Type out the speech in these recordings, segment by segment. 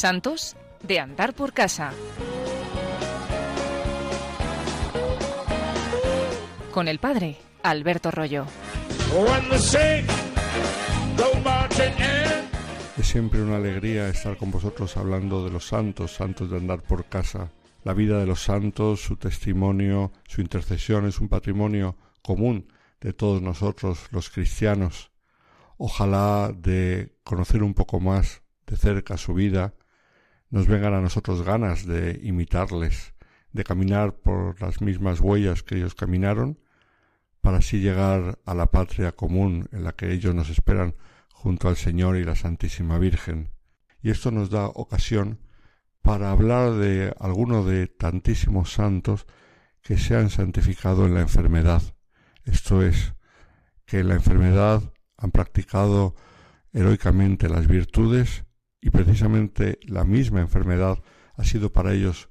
Santos de andar por casa. Con el padre Alberto Rollo. Es siempre una alegría estar con vosotros hablando de los santos, santos de andar por casa. La vida de los santos, su testimonio, su intercesión es un patrimonio común de todos nosotros los cristianos. Ojalá de conocer un poco más de cerca su vida, nos vengan a nosotros ganas de imitarles, de caminar por las mismas huellas que ellos caminaron, para así llegar a la patria común en la que ellos nos esperan junto al Señor y la Santísima Virgen. Y esto nos da ocasión para hablar de alguno de tantísimos santos que se han santificado en la enfermedad. Esto es, que en la enfermedad han practicado heroicamente las virtudes y precisamente la misma enfermedad ha sido para ellos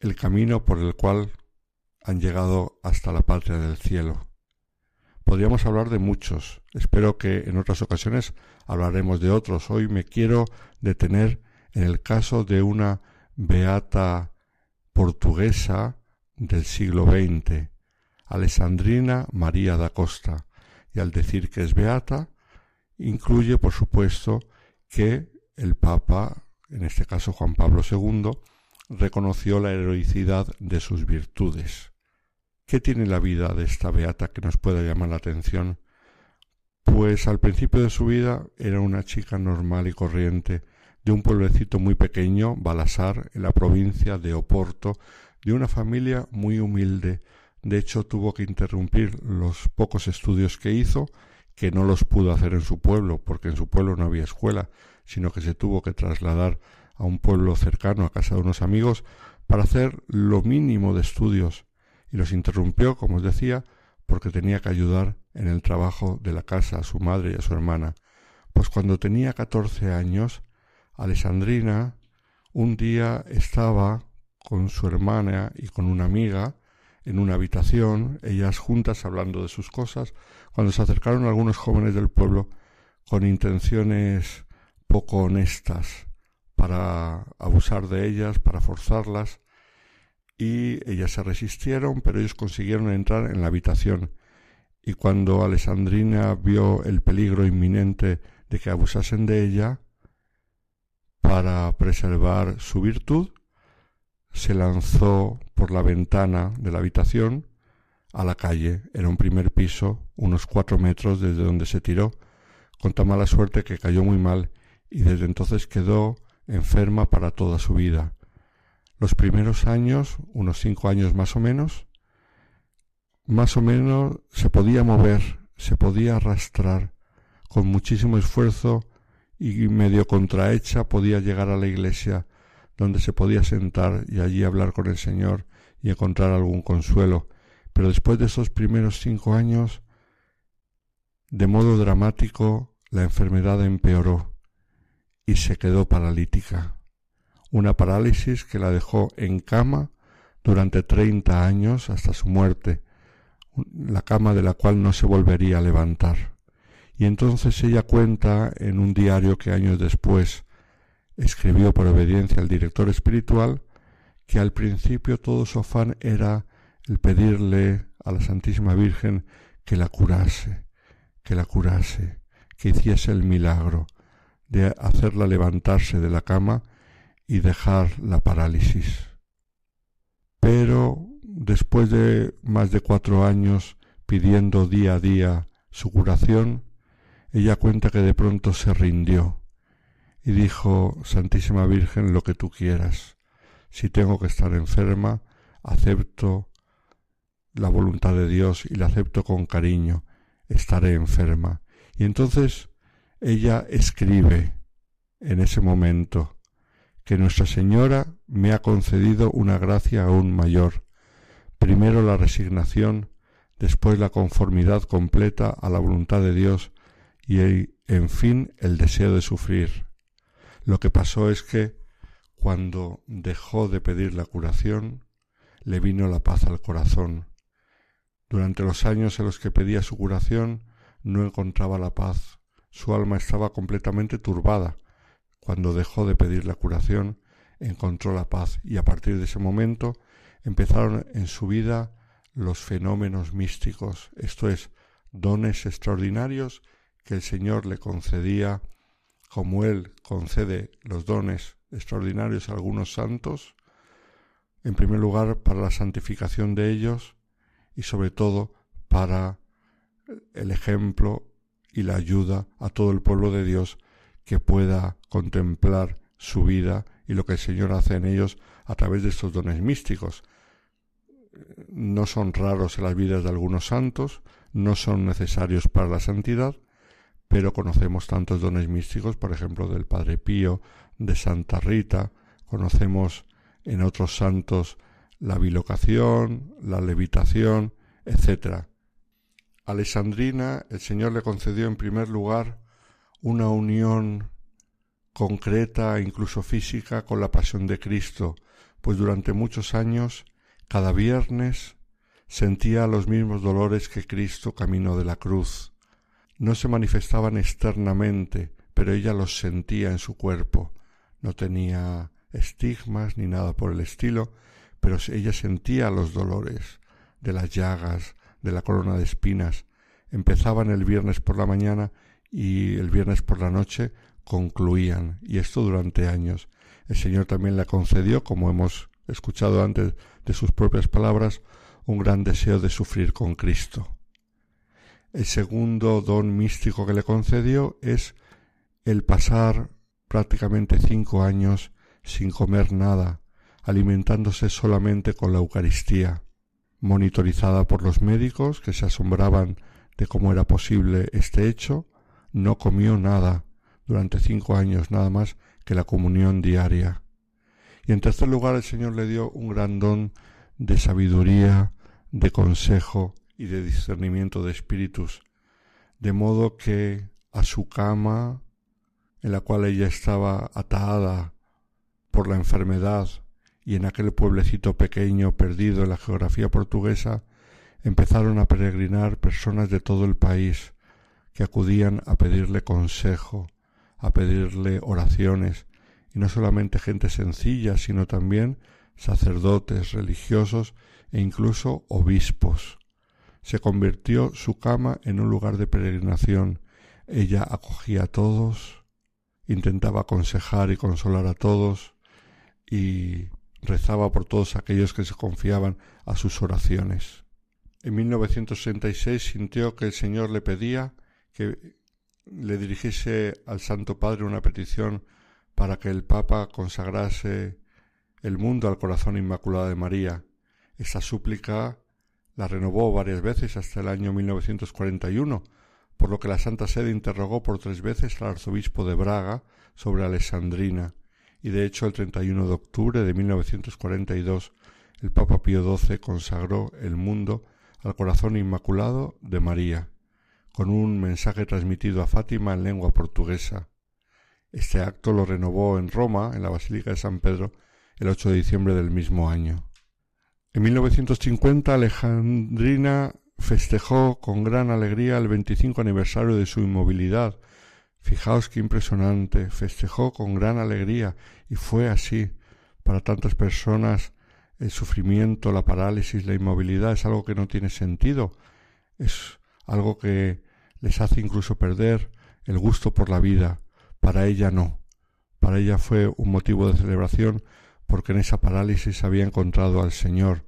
el camino por el cual han llegado hasta la patria del cielo. Podríamos hablar de muchos, espero que en otras ocasiones hablaremos de otros. Hoy me quiero detener en el caso de una beata portuguesa del siglo XX, Alessandrina María da Costa, y al decir que es beata, incluye, por supuesto, que el Papa, en este caso Juan Pablo II, reconoció la heroicidad de sus virtudes. ¿Qué tiene la vida de esta beata que nos pueda llamar la atención? Pues al principio de su vida era una chica normal y corriente, de un pueblecito muy pequeño, Balasar, en la provincia de Oporto, de una familia muy humilde. De hecho, tuvo que interrumpir los pocos estudios que hizo, que no los pudo hacer en su pueblo, porque en su pueblo no había escuela, sino que se tuvo que trasladar a un pueblo cercano, a casa de unos amigos, para hacer lo mínimo de estudios, y los interrumpió, como os decía, porque tenía que ayudar en el trabajo de la casa a su madre y a su hermana. Pues cuando tenía catorce años, Alessandrina un día estaba con su hermana y con una amiga en una habitación, ellas juntas hablando de sus cosas, cuando se acercaron algunos jóvenes del pueblo con intenciones poco honestas para abusar de ellas, para forzarlas, y ellas se resistieron, pero ellos consiguieron entrar en la habitación. Y cuando Alessandrina vio el peligro inminente de que abusasen de ella, para preservar su virtud, se lanzó por la ventana de la habitación a la calle. Era un primer piso, unos cuatro metros desde donde se tiró, con tan mala suerte que cayó muy mal y desde entonces quedó enferma para toda su vida. Los primeros años, unos cinco años más o menos, más o menos se podía mover, se podía arrastrar, con muchísimo esfuerzo y medio contrahecha podía llegar a la iglesia, donde se podía sentar y allí hablar con el Señor y encontrar algún consuelo. Pero después de esos primeros cinco años, de modo dramático, la enfermedad empeoró y se quedó paralítica. Una parálisis que la dejó en cama durante treinta años hasta su muerte, la cama de la cual no se volvería a levantar. Y entonces ella cuenta en un diario que años después escribió por obediencia al director espiritual que al principio todo su afán era el pedirle a la Santísima Virgen que la curase, que la curase, que hiciese el milagro, de hacerla levantarse de la cama y dejar la parálisis. Pero después de más de cuatro años pidiendo día a día su curación, ella cuenta que de pronto se rindió y dijo, Santísima Virgen, lo que tú quieras. Si tengo que estar enferma, acepto la voluntad de Dios y la acepto con cariño. Estaré enferma. Y entonces ella escribe en ese momento que Nuestra Señora me ha concedido una gracia aún mayor, primero la resignación, después la conformidad completa a la voluntad de Dios y en fin el deseo de sufrir. Lo que pasó es que cuando dejó de pedir la curación, le vino la paz al corazón. Durante los años en los que pedía su curación, no encontraba la paz su alma estaba completamente turbada. cuando dejó de pedir la curación, encontró la paz y a partir de ese momento empezaron en su vida los fenómenos místicos, esto es, dones extraordinarios que el Señor le concedía, como Él concede los dones extraordinarios a algunos santos, en primer lugar para la santificación de ellos y sobre todo para el ejemplo y la ayuda a todo el pueblo de Dios que pueda contemplar su vida y lo que el Señor hace en ellos a través de estos dones místicos. No son raros en las vidas de algunos santos, no son necesarios para la santidad, pero conocemos tantos dones místicos, por ejemplo, del Padre Pío, de Santa Rita, conocemos en otros santos la bilocación, la levitación, etc. Alessandrina, el Señor le concedió en primer lugar una unión concreta, incluso física, con la pasión de Cristo, pues durante muchos años, cada viernes, sentía los mismos dolores que Cristo camino de la cruz. No se manifestaban externamente, pero ella los sentía en su cuerpo. No tenía estigmas ni nada por el estilo, pero ella sentía los dolores de las llagas, de la corona de espinas. Empezaban el viernes por la mañana y el viernes por la noche concluían, y esto durante años. El Señor también le concedió, como hemos escuchado antes de sus propias palabras, un gran deseo de sufrir con Cristo. El segundo don místico que le concedió es el pasar prácticamente cinco años sin comer nada, alimentándose solamente con la Eucaristía, monitorizada por los médicos que se asombraban de cómo era posible este hecho, no comió nada durante cinco años nada más que la comunión diaria. Y en tercer lugar el Señor le dio un gran don de sabiduría, de consejo y de discernimiento de espíritus, de modo que a su cama, en la cual ella estaba atada por la enfermedad y en aquel pueblecito pequeño perdido en la geografía portuguesa, empezaron a peregrinar personas de todo el país, que acudían a pedirle consejo, a pedirle oraciones, y no solamente gente sencilla, sino también sacerdotes, religiosos e incluso obispos. Se convirtió su cama en un lugar de peregrinación. Ella acogía a todos, intentaba aconsejar y consolar a todos, y rezaba por todos aquellos que se confiaban a sus oraciones. En 1966 sintió que el Señor le pedía que le dirigiese al Santo Padre una petición para que el Papa consagrase el mundo al corazón inmaculado de María. Esa súplica la renovó varias veces hasta el año 1941, por lo que la Santa Sede interrogó por tres veces al arzobispo de Braga sobre Alessandrina, y de hecho el 31 de octubre de 1942 el Papa Pío XII consagró el mundo al corazón inmaculado de María con un mensaje transmitido a Fátima en lengua portuguesa. Este acto lo renovó en Roma, en la Basílica de San Pedro, el 8 de diciembre del mismo año. En 1950 Alejandrina festejó con gran alegría el 25 aniversario de su inmovilidad. Fijaos qué impresionante, festejó con gran alegría y fue así. Para tantas personas el sufrimiento, la parálisis, la inmovilidad es algo que no tiene sentido, es algo que les hace incluso perder el gusto por la vida. Para ella no. Para ella fue un motivo de celebración porque en esa parálisis había encontrado al Señor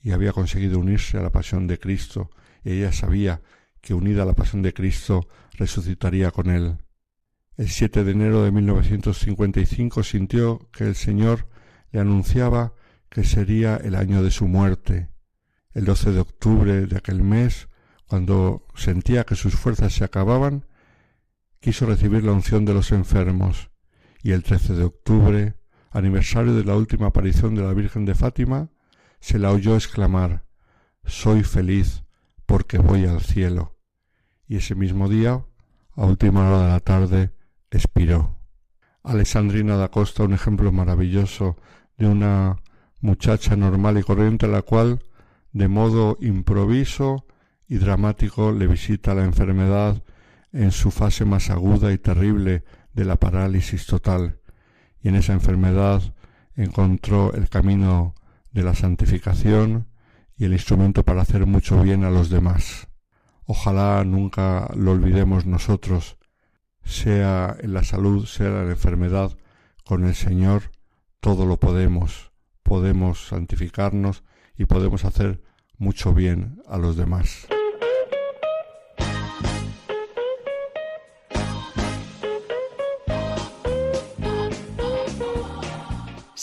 y había conseguido unirse a la pasión de Cristo, y ella sabía que unida a la pasión de Cristo resucitaría con él. El 7 de enero de 1955 sintió que el Señor le anunciaba que sería el año de su muerte. El 12 de octubre de aquel mes cuando sentía que sus fuerzas se acababan, quiso recibir la unción de los enfermos, y el 13 de octubre, aniversario de la última aparición de la Virgen de Fátima, se la oyó exclamar Soy feliz porque voy al cielo. Y ese mismo día, a última hora de la tarde, expiró. Alessandrina da Costa, un ejemplo maravilloso de una muchacha normal y corriente, la cual, de modo improviso, y dramático le visita la enfermedad en su fase más aguda y terrible de la parálisis total, y en esa enfermedad encontró el camino de la santificación y el instrumento para hacer mucho bien a los demás. Ojalá nunca lo olvidemos nosotros, sea en la salud, sea en la enfermedad, con el Señor todo lo podemos, podemos santificarnos y podemos hacer mucho bien a los demás.